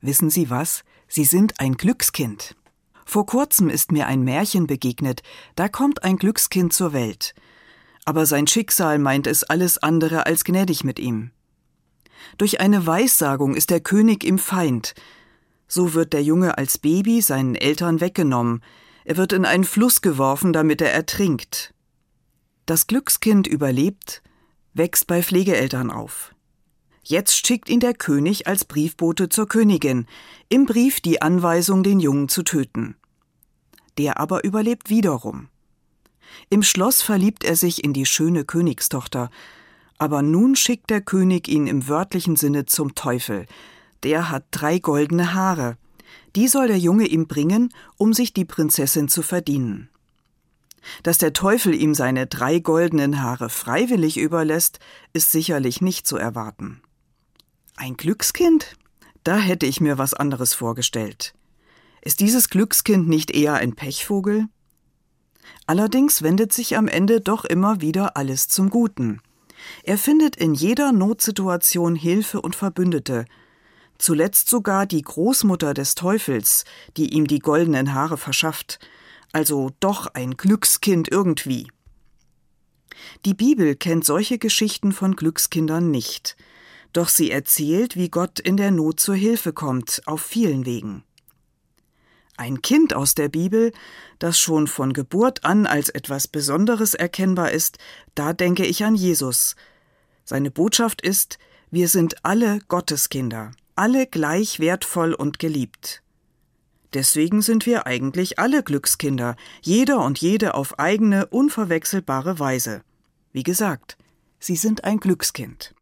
Wissen Sie was? Sie sind ein Glückskind. Vor kurzem ist mir ein Märchen begegnet, da kommt ein Glückskind zur Welt. Aber sein Schicksal meint es alles andere als gnädig mit ihm. Durch eine Weissagung ist der König im Feind. So wird der Junge als Baby seinen Eltern weggenommen, er wird in einen Fluss geworfen, damit er ertrinkt. Das Glückskind überlebt, wächst bei Pflegeeltern auf. Jetzt schickt ihn der König als Briefbote zur Königin, im Brief die Anweisung, den Jungen zu töten. Der aber überlebt wiederum. Im Schloss verliebt er sich in die schöne Königstochter, aber nun schickt der König ihn im wörtlichen Sinne zum Teufel. Der hat drei goldene Haare. Die soll der Junge ihm bringen, um sich die Prinzessin zu verdienen. Dass der Teufel ihm seine drei goldenen Haare freiwillig überlässt, ist sicherlich nicht zu erwarten. Ein Glückskind? Da hätte ich mir was anderes vorgestellt. Ist dieses Glückskind nicht eher ein Pechvogel? Allerdings wendet sich am Ende doch immer wieder alles zum Guten. Er findet in jeder Notsituation Hilfe und Verbündete, zuletzt sogar die Großmutter des Teufels, die ihm die goldenen Haare verschafft, also doch ein Glückskind irgendwie. Die Bibel kennt solche Geschichten von Glückskindern nicht, doch sie erzählt, wie Gott in der Not zur Hilfe kommt, auf vielen Wegen. Ein Kind aus der Bibel, das schon von Geburt an als etwas Besonderes erkennbar ist, da denke ich an Jesus. Seine Botschaft ist, wir sind alle Gotteskinder, alle gleich wertvoll und geliebt. Deswegen sind wir eigentlich alle Glückskinder, jeder und jede auf eigene, unverwechselbare Weise. Wie gesagt, Sie sind ein Glückskind.